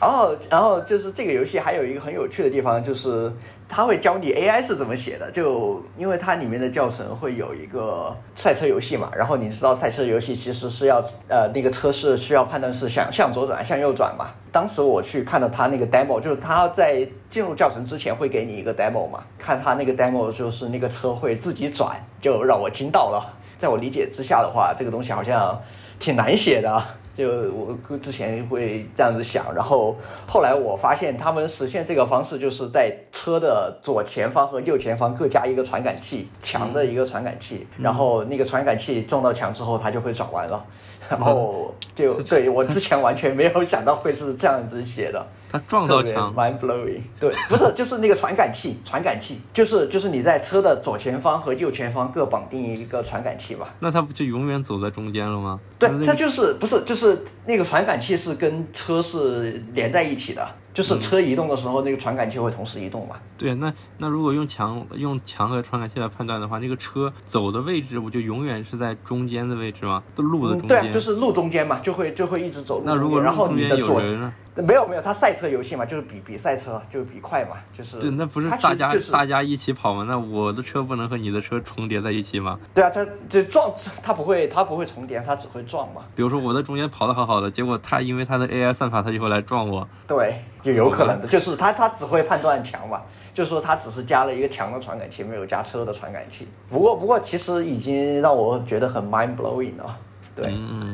然后，然后就是这个游戏还有一个很有趣的地方，就是。它会教你 AI 是怎么写的，就因为它里面的教程会有一个赛车游戏嘛，然后你知道赛车游戏其实是要呃那个车是需要判断是向向左转向右转嘛。当时我去看到他那个 demo，就是他在进入教程之前会给你一个 demo 嘛，看他那个 demo 就是那个车会自己转，就让我惊到了。在我理解之下的话，这个东西好像挺难写的。就我之前会这样子想，然后后来我发现他们实现这个方式就是在车的左前方和右前方各加一个传感器，墙的一个传感器，然后那个传感器撞到墙之后，它就会转弯了。然后 [LAUGHS] 就对我之前完全没有想到会是这样子写的，它撞到墙，mind blowing。对，不是，就是那个传感器，传感器就是就是你在车的左前方和右前方各绑定一个传感器吧？那它不就永远走在中间了吗？对，它就是不是就是那个传感器是跟车是连在一起的。就是车移动的时候，那个传感器会同时移动嘛？对，那那如果用墙用墙和传感器来判断的话，那个车走的位置不就永远是在中间的位置吗？都路的中间。对，就是路中间嘛，就会就会一直走路。那如果然后你的左呢？没有没有，它赛车游戏嘛，就是比比赛车，就是比快嘛，就是。对，那不是大家大家一起跑吗？那我的车不能和你的车重叠在一起吗？对啊，它就撞，它不会它不会重叠，它只会撞嘛。比如说我在中间跑的好好的，结果它因为它的 AI 算法，它就会来撞我。对，就有可能的，就是它它只会判断墙嘛，就是说它只是加了一个墙的传感器，没有加车的传感器。不过不过其实已经让我觉得很 mind blowing 了，对，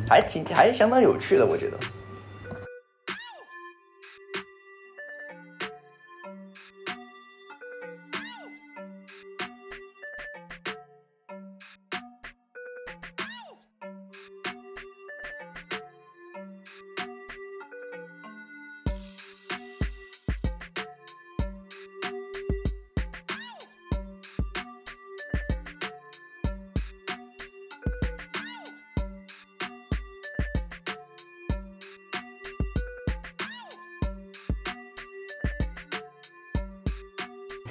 还挺还相当有趣的，我觉得。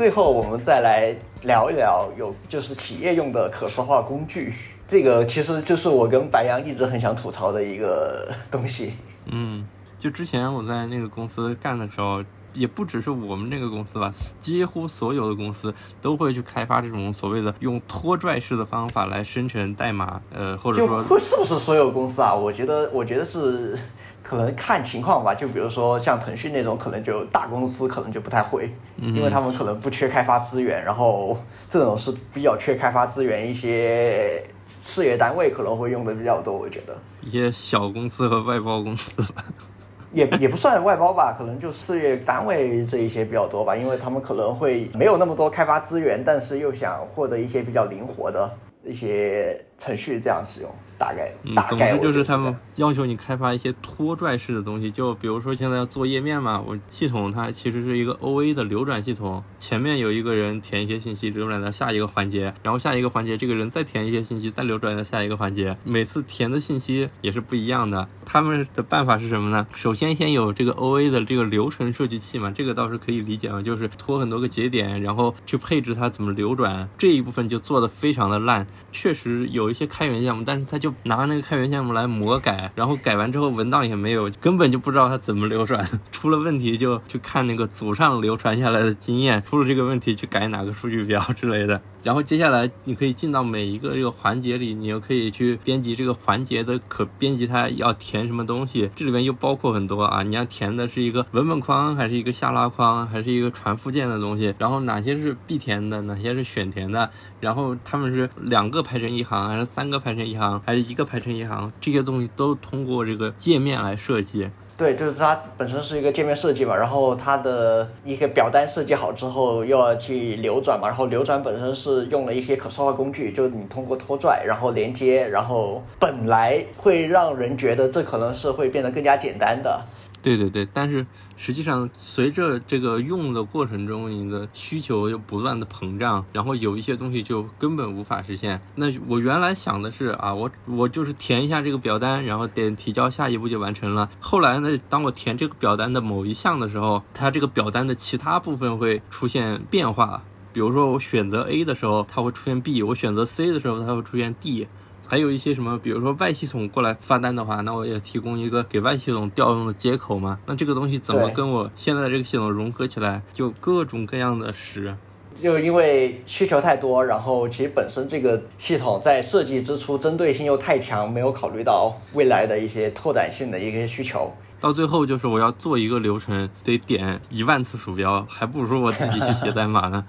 最后，我们再来聊一聊有就是企业用的可视化工具。这个其实就是我跟白杨一直很想吐槽的一个东西。嗯，就之前我在那个公司干的时候，也不只是我们这个公司吧，几乎所有的公司都会去开发这种所谓的用拖拽式的方法来生成代码。呃，或者说，是不是所有公司啊？我觉得，我觉得是。可能看情况吧，就比如说像腾讯那种，可能就大公司可能就不太会，因为他们可能不缺开发资源，然后这种是比较缺开发资源，一些事业单位可能会用的比较多，我觉得。一些小公司和外包公司吧，也也不算外包吧，可能就事业单位这一些比较多吧，因为他们可能会没有那么多开发资源，但是又想获得一些比较灵活的一些程序这样使用。大概，嗯总之就是他们要求你开发一些拖拽式的东西，就比如说现在要做页面嘛，我系统它其实是一个 O A 的流转系统，前面有一个人填一些信息，流转到下一个环节，然后下一个环节这个人再填一些信息，再流转到下一个环节，每次填的信息也是不一样的。他们的办法是什么呢？首先先有这个 O A 的这个流程设计器嘛，这个倒是可以理解嘛，就是拖很多个节点，然后去配置它怎么流转，这一部分就做的非常的烂，确实有一些开源项目，但是它就拿那个开源项目来魔改，然后改完之后文档也没有，根本就不知道它怎么流转。[LAUGHS] 出了问题就去看那个祖上流传下来的经验，出了这个问题去改哪个数据表之类的。然后接下来你可以进到每一个这个环节里，你又可以去编辑这个环节的可编辑它要填什么东西，这里面又包括很多啊，你要填的是一个文本框，还是一个下拉框，还是一个传附件的东西，然后哪些是必填的，哪些是选填的，然后他们是两个排成一行，还是三个排成一行，还是一个排成一行，这些东西都通过这个界面来设计。对，就是它本身是一个界面设计嘛，然后它的一个表单设计好之后，又要去流转嘛，然后流转本身是用了一些可视化工具，就是你通过拖拽，然后连接，然后本来会让人觉得这可能是会变得更加简单的。对对对，但是实际上随着这个用的过程中，你的需求又不断的膨胀，然后有一些东西就根本无法实现。那我原来想的是啊，我我就是填一下这个表单，然后点提交，下一步就完成了。后来呢，当我填这个表单的某一项的时候，它这个表单的其他部分会出现变化，比如说我选择 A 的时候，它会出现 B；我选择 C 的时候，它会出现 D。还有一些什么，比如说外系统过来发单的话，那我也提供一个给外系统调用的接口嘛。那这个东西怎么跟我现在这个系统融合起来？就各种各样的事。就因为需求太多，然后其实本身这个系统在设计之初针对性又太强，没有考虑到未来的一些拓展性的一些需求。到最后就是我要做一个流程，得点一万次鼠标，还不如我自己去写代码呢。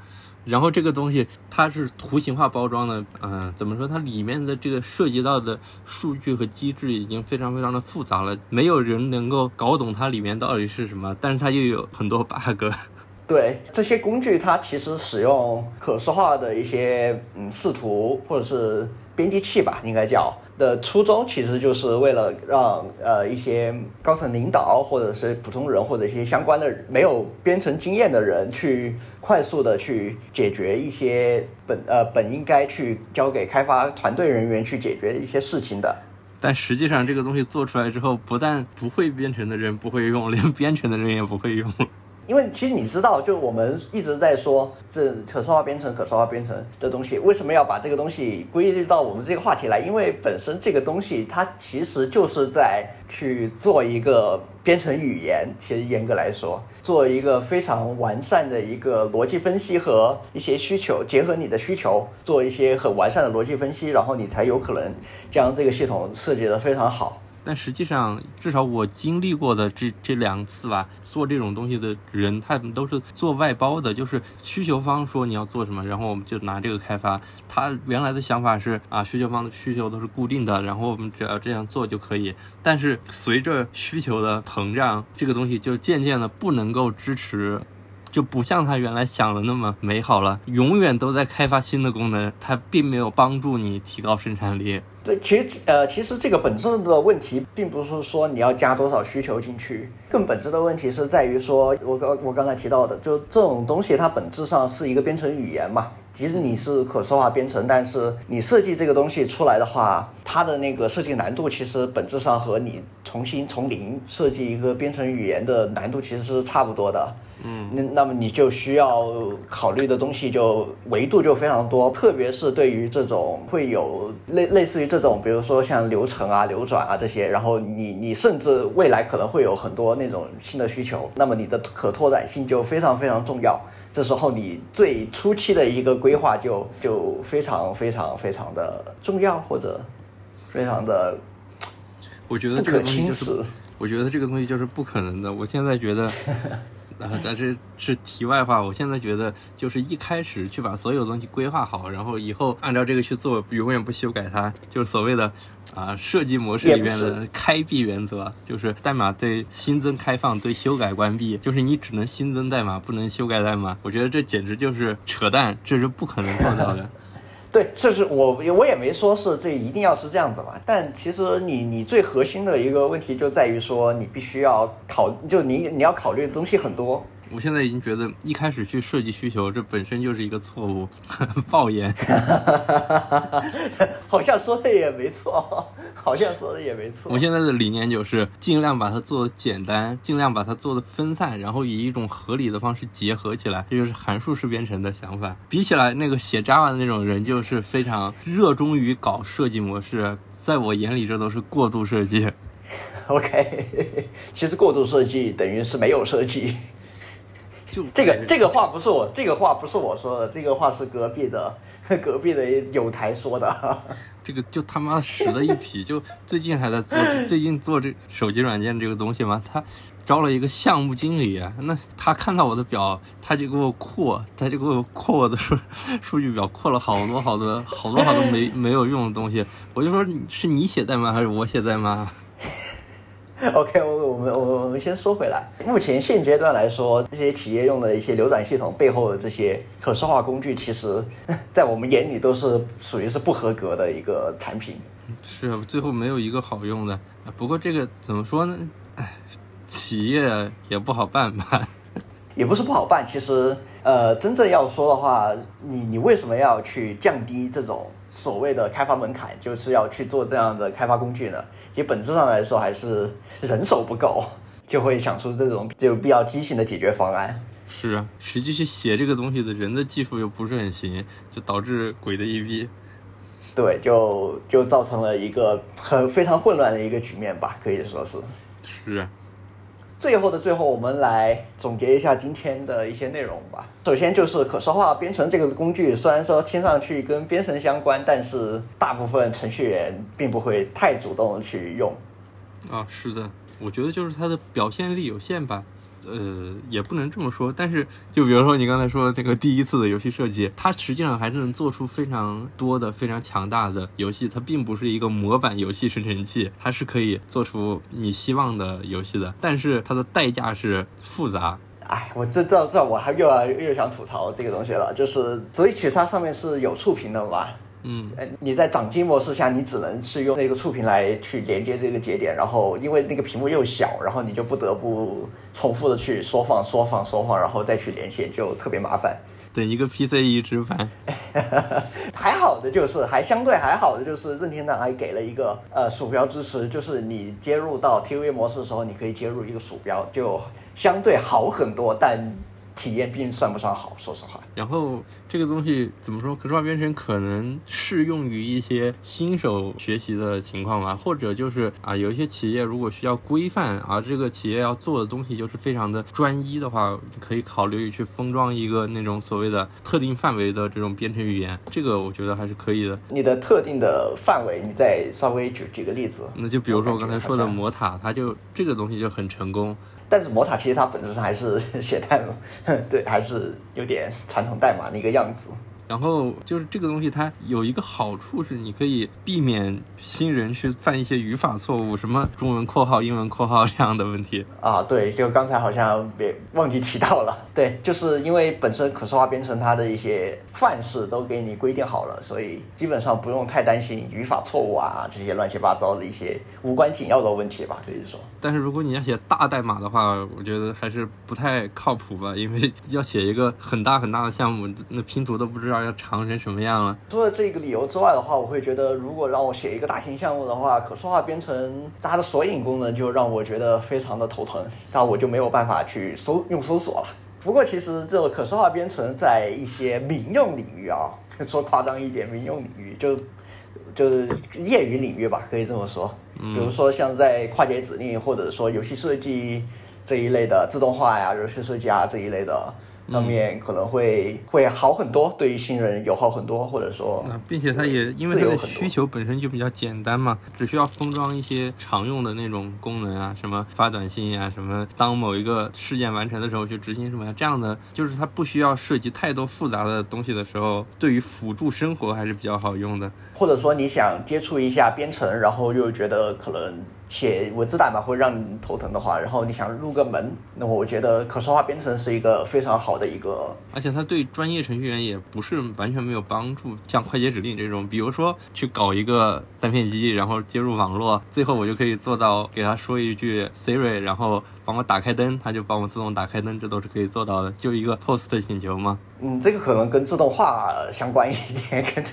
然后这个东西它是图形化包装的，嗯、怎么说？它里面的这个涉及到的数据和机制已经非常非常的复杂了，没有人能够搞懂它里面到底是什么，但是它又有很多 bug。[LAUGHS] 对这些工具，它其实使用可视化的一些嗯视图或者是编辑器吧，应该叫的初衷，其实就是为了让呃一些高层领导或者是普通人或者一些相关的没有编程经验的人，去快速的去解决一些本呃本应该去交给开发团队人员去解决一些事情的。但实际上，这个东西做出来之后，不但不会编程的人不会用，连编程的人也不会用。因为其实你知道，就我们一直在说这可视化编程、可视化编程的东西，为什么要把这个东西归类到我们这个话题来？因为本身这个东西它其实就是在去做一个编程语言，其实严格来说，做一个非常完善的一个逻辑分析和一些需求，结合你的需求做一些很完善的逻辑分析，然后你才有可能将这个系统设计得非常好。但实际上，至少我经历过的这这两次吧，做这种东西的人，他们都是做外包的，就是需求方说你要做什么，然后我们就拿这个开发。他原来的想法是啊，需求方的需求都是固定的，然后我们只要这样做就可以。但是随着需求的膨胀，这个东西就渐渐的不能够支持。就不像他原来想的那么美好了，永远都在开发新的功能，它并没有帮助你提高生产力。对，其实呃，其实这个本质的问题，并不是说你要加多少需求进去，更本质的问题是在于说，我刚我刚才提到的，就这种东西它本质上是一个编程语言嘛。即使你是可视化编程，但是你设计这个东西出来的话，它的那个设计难度其实本质上和你重新从零设计一个编程语言的难度其实是差不多的。嗯，那那么你就需要考虑的东西就维度就非常多，特别是对于这种会有类类似于这种，比如说像流程啊、流转啊这些，然后你你甚至未来可能会有很多那种新的需求，那么你的可拓展性就非常非常重要。这时候你最初期的一个规划就就非常非常非常的重要，或者非常的我觉得不可轻就是视。我觉得这个东西就是不可能的。我现在觉得，啊，但是是题外话。我现在觉得，就是一开始去把所有东西规划好，然后以后按照这个去做，永远不修改它，就是所谓的啊设计模式里面的开闭原则，就是代码对新增开放，对修改关闭，就是你只能新增代码，不能修改代码。我觉得这简直就是扯淡，这是不可能做到的。对，这是我我也没说是这一定要是这样子嘛，但其实你你最核心的一个问题就在于说，你必须要考，就你你要考虑的东西很多。我现在已经觉得一开始去设计需求，这本身就是一个错误，爆言。[LAUGHS] 好像说的也没错，好像说的也没错我。现在的理念就是尽量把它做的简单，尽量把它做的分散，然后以一种合理的方式结合起来，这就是函数式编程的想法。比起来，那个写 Java 的那种人就是非常热衷于搞设计模式，在我眼里这都是过度设计。OK，其实过度设计等于是没有设计。就这个这个话不是我，这个话不是我说的，这个话是隔壁的隔壁的有台说的。[LAUGHS] 这个就他妈屎的一批，就最近还在做，最近做这手机软件这个东西嘛，他招了一个项目经理，那他看到我的表，他就给我扩，他就给我扩我的数 [LAUGHS] 数据表，扩了好多好多好多好多没 [LAUGHS] 没有用的东西，我就说是你写代码还是我写代码？OK，我我们我我们先说回来，目前现阶段来说，这些企业用的一些流转系统背后的这些可视化工具，其实 [LAUGHS] 在我们眼里都是属于是不合格的一个产品。是啊，最后没有一个好用的。不过这个怎么说呢？哎，企业也不好办吧。[LAUGHS] 也不是不好办，其实呃，真正要说的话，你你为什么要去降低这种所谓的开发门槛，就是要去做这样的开发工具呢？其实本质上来说，还是人手不够，[LAUGHS] 就会想出这种就比较畸形的解决方案。是啊，实际去写这个东西的人的技术又不是很行，就导致鬼的一逼。对，就就造成了一个很非常混乱的一个局面吧，可以说是。是啊，最后的最后，我们来总结一下今天的一些内容吧。首先就是可视化编程这个工具，虽然说听上去跟编程相关，但是大部分程序员并不会太主动去用。啊，是的，我觉得就是它的表现力有限吧。呃，也不能这么说，但是就比如说你刚才说的那个第一次的游戏设计，它实际上还是能做出非常多的、非常强大的游戏。它并不是一个模板游戏生成器，它是可以做出你希望的游戏的。但是它的代价是复杂。哎，我这这这我还又要又想吐槽这个东西了，就是 Switch 它上面是有触屏的嘛？嗯，呃，你在掌机模式下，你只能是用那个触屏来去连接这个节点，然后因为那个屏幕又小，然后你就不得不重复的去缩放、缩放、缩放，然后再去连线，就特别麻烦。等一个 PC 移植版，[LAUGHS] 还好的就是还相对还好的就是任天堂还给了一个呃鼠标支持，就是你接入到 TV 模式的时候，你可以接入一个鼠标，就相对好很多，但体验并算不上好，说实话。然后这个东西怎么说？可视化编程可能适用于一些新手学习的情况吧，或者就是啊，有一些企业如果需要规范，而这个企业要做的东西就是非常的专一的话，可以考虑去封装一个那种所谓的特定范围的这种编程语言，这个我觉得还是可以的。你的特定的范围，你再稍微举举个例子。那就比如说我刚才说的魔塔，它就这个东西就很成功。但是魔塔其实它本质上还是写代码，[LAUGHS] 对，还是有点传统代码那个样子。然后就是这个东西，它有一个好处是，你可以避免新人去犯一些语法错误，什么中文括号、英文括号这样的问题。啊，对，就刚才好像别忘记提到了，对，就是因为本身可视化编程它的一些范式都给你规定好了，所以基本上不用太担心语法错误啊这些乱七八糟的一些无关紧要的问题吧，可以说。但是如果你要写大代码的话，我觉得还是不太靠谱吧，因为 [LAUGHS] 要写一个很大很大的项目，那拼图都不知道要长成什么样了。除了这个理由之外的话，我会觉得，如果让我写一个大型项目的话，可视化编程它的索引功能就让我觉得非常的头疼，那我就没有办法去搜用搜索了。不过其实这个可视化编程在一些民用领域啊，[LAUGHS] 说夸张一点，民用领域就就是业余领域吧，可以这么说。比如说像在跨界指令或者说游戏设计这一类的自动化呀、游戏设计啊这一类的。上面可能会会好很多，对于新人友好很多，或者说啊，并且它也因为需求本身就比较简单嘛，只需要封装一些常用的那种功能啊，什么发短信呀、什么当某一个事件完成的时候去执行什么呀，这样的就是它不需要涉及太多复杂的东西的时候，对于辅助生活还是比较好用的。或者说你想接触一下编程，然后又觉得可能写文字代码会让你头疼的话，然后你想入个门，那么我觉得可视化编程是一个非常好的一个而且它对专业程序员也不是完全没有帮助，像快捷指令这种，比如说去搞一个单片机，然后接入网络，最后我就可以做到给他说一句 Siri，然后帮我打开灯，他就帮我自动打开灯，这都是可以做到的，就一个 POST 请求嘛。嗯，这个可能跟自动化相关一点，[LAUGHS] 跟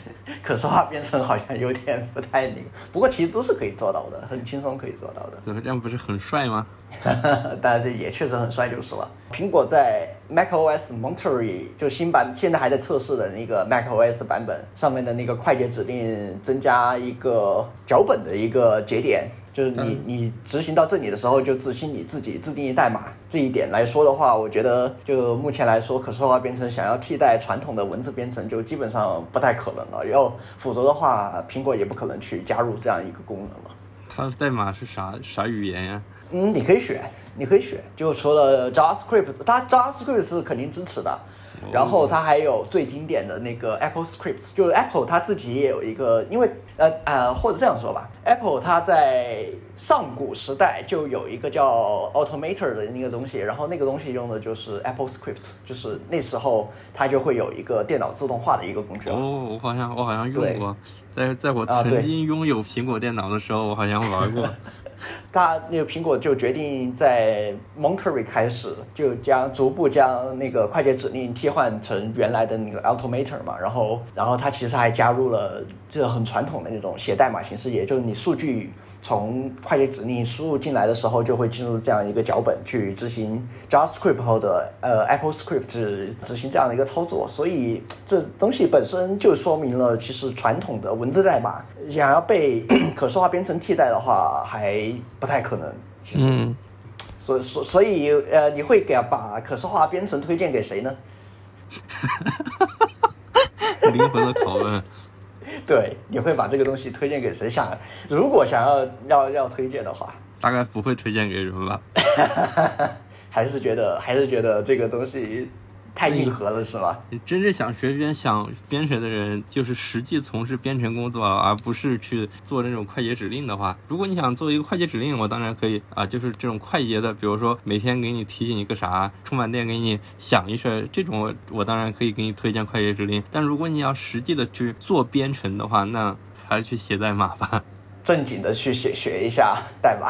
可视化编程好像有点不太那个。不过其实都是可以做到的，很轻松可以做到的。对，这样不是很帅吗？[LAUGHS] 当然这也确实很帅就是了。苹果在 macOS Monterey 就新版现在还在测试的那个 macOS 版本上面的那个快捷指令增加一个脚本的一个节点，就是你你执行到这里的时候就执行你自己自定义代码这一点来说的话，我觉得就目前来说，可视化编程想要替代传统的文字编程就基本上不太可能了。然后否则的话，苹果也不可能去加入这样一个功能了。它代码是啥啥语言呀？嗯，你可以选，你可以选，就除了 JavaScript，它 JavaScript 是肯定支持的，然后它还有最经典的那个 Apple Script，就是 Apple 它自己也有一个，因为呃呃，或者这样说吧，Apple 它在上古时代就有一个叫 Automator 的那个东西，然后那个东西用的就是 Apple Script，就是那时候它就会有一个电脑自动化的一个工具了。哦，我好像我好像用过，在在我曾经拥有苹果电脑的时候，我好像玩过。[LAUGHS] 他那个苹果就决定在 Monterey 开始，就将逐步将那个快捷指令替换成原来的那个 Automator 嘛，然后然后它其实还加入了这很传统的那种写代码形式，也就是你数据从快捷指令输入进来的时候，就会进入这样一个脚本去执行 JavaScript 后的呃 Apple Script 执行这样的一个操作，所以这东西本身就说明了，其实传统的文字代码想要被 [COUGHS] 可视化编程替代的话，还不太可能。其实，嗯，所以所所以呃，你会给把可视化编程推荐给谁呢？[LAUGHS] 灵魂的拷问。对，你会把这个东西推荐给谁？想如果想要要要推荐的话，大概不会推荐给人吧？[LAUGHS] 还是觉得还是觉得这个东西太硬核了，是吧？你？真正想学编想编程的人，就是实际从事编程工作，而不是去做那种快捷指令的话。如果你想做一个快捷指令，我当然可以啊，就是这种快捷的，比如说每天给你提醒一个啥，充满电给你响一声，这种我我当然可以给你推荐快捷指令。但如果你要实际的去做编程的话，那还是去写代码吧。[LAUGHS] 正经的去写学一下代码。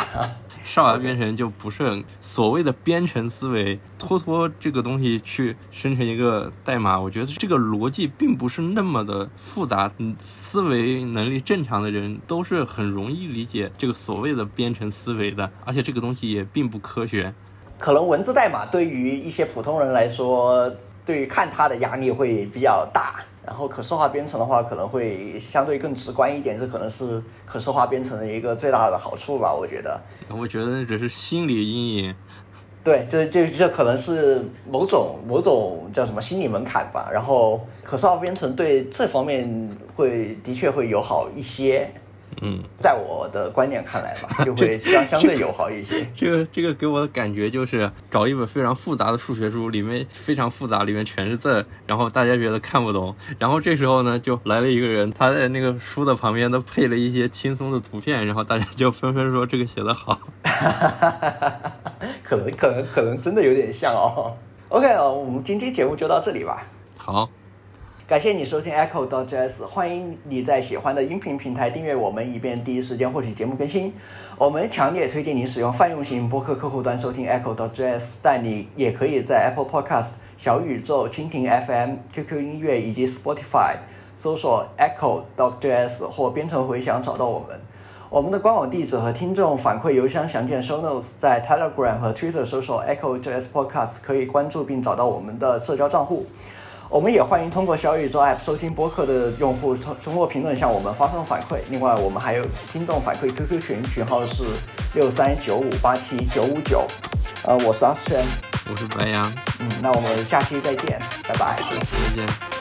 少儿编程就不是很所谓的编程思维，拖拖这个东西去生成一个代码，我觉得这个逻辑并不是那么的复杂。嗯，思维能力正常的人都是很容易理解这个所谓的编程思维的，而且这个东西也并不科学。可能文字代码对于一些普通人来说，对于看它的压力会比较大。然后可视化编程的话，可能会相对更直观一点，这可能是可视化编程的一个最大的好处吧，我觉得。我觉得那只是心理阴影。对，这这这可能是某种某种叫什么心理门槛吧。然后可视化编程对这方面会的确会友好一些。嗯，在我的观念看来吧，[LAUGHS] 就会相相对友好一些。这个这个给我的感觉就是找一本非常复杂的数学书，里面非常复杂，里面全是字，然后大家觉得看不懂，然后这时候呢就来了一个人，他在那个书的旁边都配了一些轻松的图片，然后大家就纷纷说这个写的好。[LAUGHS] 可能可能可能真的有点像哦。OK 哦，我们今天节目就到这里吧。好。感谢你收听 Echo dot js，欢迎你在喜欢的音频平台订阅我们，以便第一时间获取节目更新。我们强烈推荐你使用泛用型播客客户端收听 Echo dot js，但你也可以在 Apple Podcast、小宇宙、蜻蜓 FM、QQ 音乐以及 Spotify 搜索 Echo dot js 或编程回响找到我们。我们的官网地址和听众反馈邮箱详见 Show Notes，在 Telegram 和 Twitter 搜索 Echo js Podcast 可以关注并找到我们的社交账户。我们也欢迎通过小宇宙 App 收听播客的用户通通过评论向我们发送反馈。另外，我们还有听众反馈 QQ 群，群号是六三九五八七九五九。呃，我是阿轩，我是白杨。嗯，那我们下期再见，拜拜。再见。